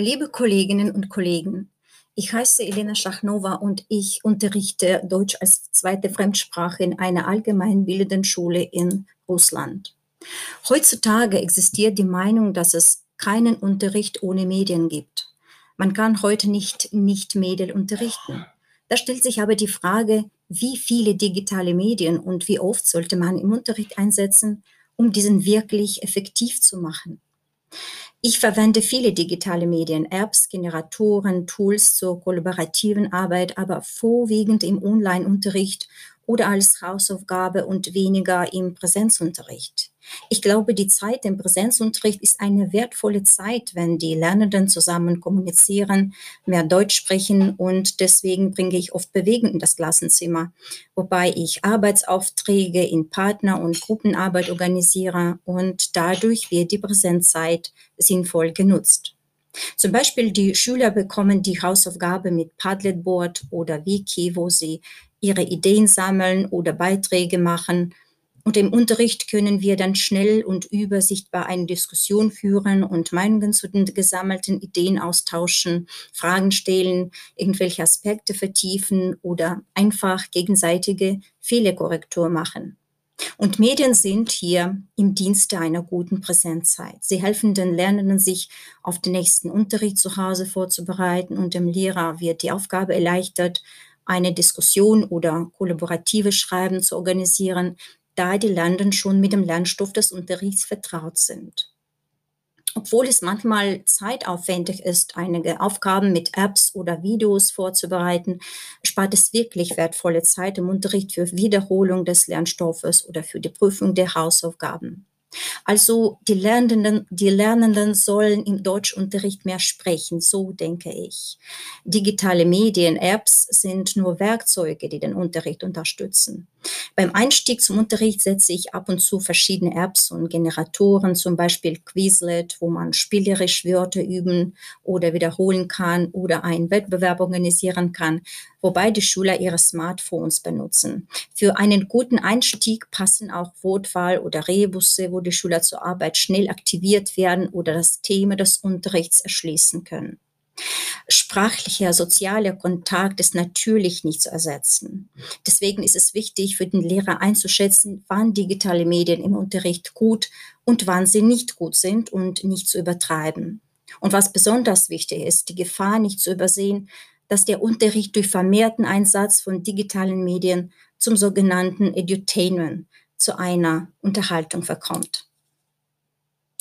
Liebe Kolleginnen und Kollegen, ich heiße Elena Schachnova und ich unterrichte Deutsch als zweite Fremdsprache in einer allgemeinbildenden Schule in Russland. Heutzutage existiert die Meinung, dass es keinen Unterricht ohne Medien gibt. Man kann heute nicht nicht Medien unterrichten. Da stellt sich aber die Frage, wie viele digitale Medien und wie oft sollte man im Unterricht einsetzen, um diesen wirklich effektiv zu machen. Ich verwende viele digitale Medien, Apps, Generatoren, Tools zur kollaborativen Arbeit, aber vorwiegend im Online-Unterricht oder als Hausaufgabe und weniger im Präsenzunterricht. Ich glaube, die Zeit im Präsenzunterricht ist eine wertvolle Zeit, wenn die Lernenden zusammen kommunizieren, mehr Deutsch sprechen und deswegen bringe ich oft Bewegung in das Klassenzimmer, wobei ich Arbeitsaufträge in Partner- und Gruppenarbeit organisiere und dadurch wird die Präsenzzeit sinnvoll genutzt. Zum Beispiel die Schüler bekommen die Hausaufgabe mit Padletboard oder Wiki, wo sie ihre Ideen sammeln oder Beiträge machen und im Unterricht können wir dann schnell und übersichtbar eine Diskussion führen und Meinungen zu den gesammelten Ideen austauschen, Fragen stellen, irgendwelche Aspekte vertiefen oder einfach gegenseitige Fehlerkorrektur machen. Und Medien sind hier im Dienste einer guten Präsenzzeit. Sie helfen den Lernenden, sich auf den nächsten Unterricht zu Hause vorzubereiten und dem Lehrer wird die Aufgabe erleichtert, eine Diskussion oder kollaborative Schreiben zu organisieren, da die Lernenden schon mit dem Lernstoff des Unterrichts vertraut sind. Obwohl es manchmal zeitaufwendig ist, einige Aufgaben mit Apps oder Videos vorzubereiten, spart es wirklich wertvolle Zeit im Unterricht für Wiederholung des Lernstoffes oder für die Prüfung der Hausaufgaben. Also die Lernenden, die Lernenden sollen im Deutschunterricht mehr sprechen, so denke ich. Digitale Medien, Apps sind nur Werkzeuge, die den Unterricht unterstützen. Beim Einstieg zum Unterricht setze ich ab und zu verschiedene Apps und Generatoren, zum Beispiel Quizlet, wo man spielerisch Wörter üben oder wiederholen kann oder einen Wettbewerb organisieren kann, wobei die Schüler ihre Smartphones benutzen. Für einen guten Einstieg passen auch Wortwahl oder Rebusse, die Schüler zur Arbeit schnell aktiviert werden oder das Thema des Unterrichts erschließen können. Sprachlicher, sozialer Kontakt ist natürlich nicht zu ersetzen. Deswegen ist es wichtig für den Lehrer einzuschätzen, wann digitale Medien im Unterricht gut und wann sie nicht gut sind und nicht zu übertreiben. Und was besonders wichtig ist, die Gefahr nicht zu übersehen, dass der Unterricht durch vermehrten Einsatz von digitalen Medien zum sogenannten Edutainment, zu einer Unterhaltung verkommt.